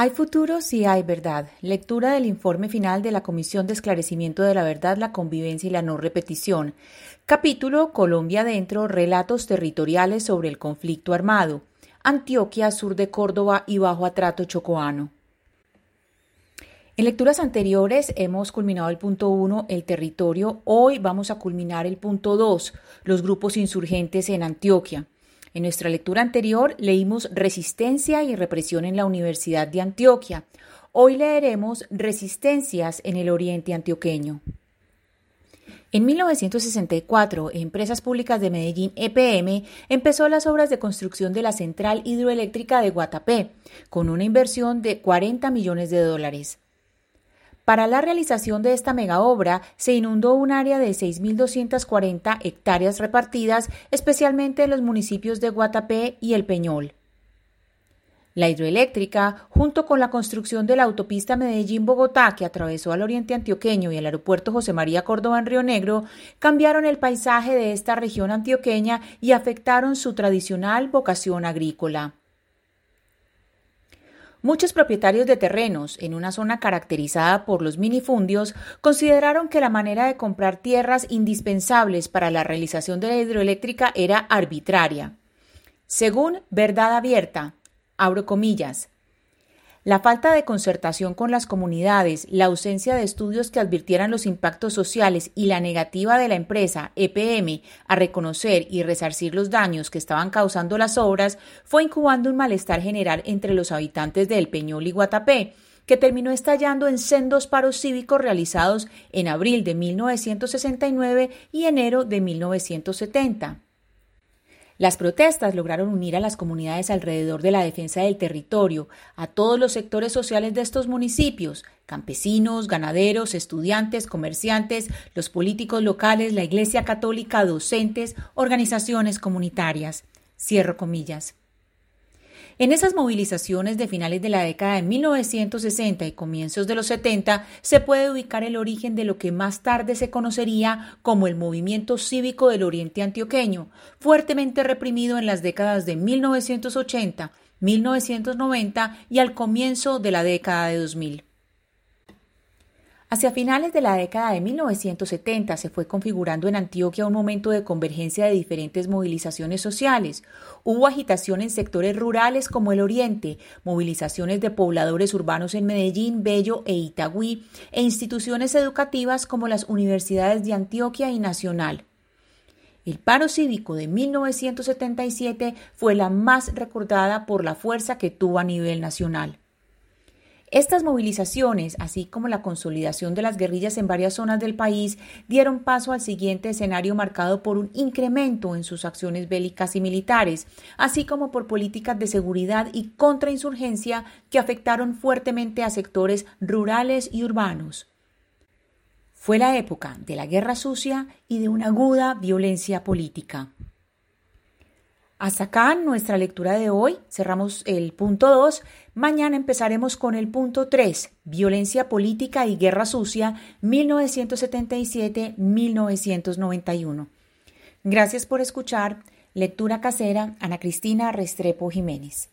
Hay futuro si hay verdad. Lectura del informe final de la Comisión de Esclarecimiento de la Verdad, la Convivencia y la No Repetición. Capítulo Colombia Dentro, Relatos Territoriales sobre el Conflicto Armado. Antioquia, sur de Córdoba y bajo atrato chocoano. En lecturas anteriores hemos culminado el punto 1, el territorio. Hoy vamos a culminar el punto 2, los grupos insurgentes en Antioquia. En nuestra lectura anterior leímos Resistencia y represión en la Universidad de Antioquia. Hoy leeremos Resistencias en el Oriente Antioqueño. En 1964, Empresas Públicas de Medellín EPM empezó las obras de construcción de la central hidroeléctrica de Guatapé, con una inversión de 40 millones de dólares. Para la realización de esta mega obra se inundó un área de 6.240 hectáreas repartidas especialmente en los municipios de Guatapé y El Peñol. La hidroeléctrica, junto con la construcción de la autopista Medellín-Bogotá que atravesó al oriente antioqueño y el aeropuerto José María Córdoba en Río Negro, cambiaron el paisaje de esta región antioqueña y afectaron su tradicional vocación agrícola. Muchos propietarios de terrenos en una zona caracterizada por los minifundios consideraron que la manera de comprar tierras indispensables para la realización de la hidroeléctrica era arbitraria. Según Verdad Abierta, abro comillas, la falta de concertación con las comunidades, la ausencia de estudios que advirtieran los impactos sociales y la negativa de la empresa EPM a reconocer y resarcir los daños que estaban causando las obras fue incubando un malestar general entre los habitantes del Peñol y Guatapé, que terminó estallando en sendos paros cívicos realizados en abril de 1969 y enero de 1970. Las protestas lograron unir a las comunidades alrededor de la defensa del territorio, a todos los sectores sociales de estos municipios, campesinos, ganaderos, estudiantes, comerciantes, los políticos locales, la Iglesia Católica, docentes, organizaciones comunitarias. Cierro comillas. En esas movilizaciones de finales de la década de 1960 y comienzos de los 70 se puede ubicar el origen de lo que más tarde se conocería como el movimiento cívico del Oriente Antioqueño, fuertemente reprimido en las décadas de 1980, 1990 y al comienzo de la década de 2000. Hacia finales de la década de 1970 se fue configurando en Antioquia un momento de convergencia de diferentes movilizaciones sociales. Hubo agitación en sectores rurales como el Oriente, movilizaciones de pobladores urbanos en Medellín, Bello e Itagüí, e instituciones educativas como las universidades de Antioquia y Nacional. El paro cívico de 1977 fue la más recordada por la fuerza que tuvo a nivel nacional. Estas movilizaciones, así como la consolidación de las guerrillas en varias zonas del país, dieron paso al siguiente escenario marcado por un incremento en sus acciones bélicas y militares, así como por políticas de seguridad y contrainsurgencia que afectaron fuertemente a sectores rurales y urbanos. Fue la época de la guerra sucia y de una aguda violencia política. Hasta acá nuestra lectura de hoy. Cerramos el punto 2. Mañana empezaremos con el punto 3, Violencia Política y Guerra Sucia, 1977-1991. Gracias por escuchar. Lectura casera, Ana Cristina Restrepo Jiménez.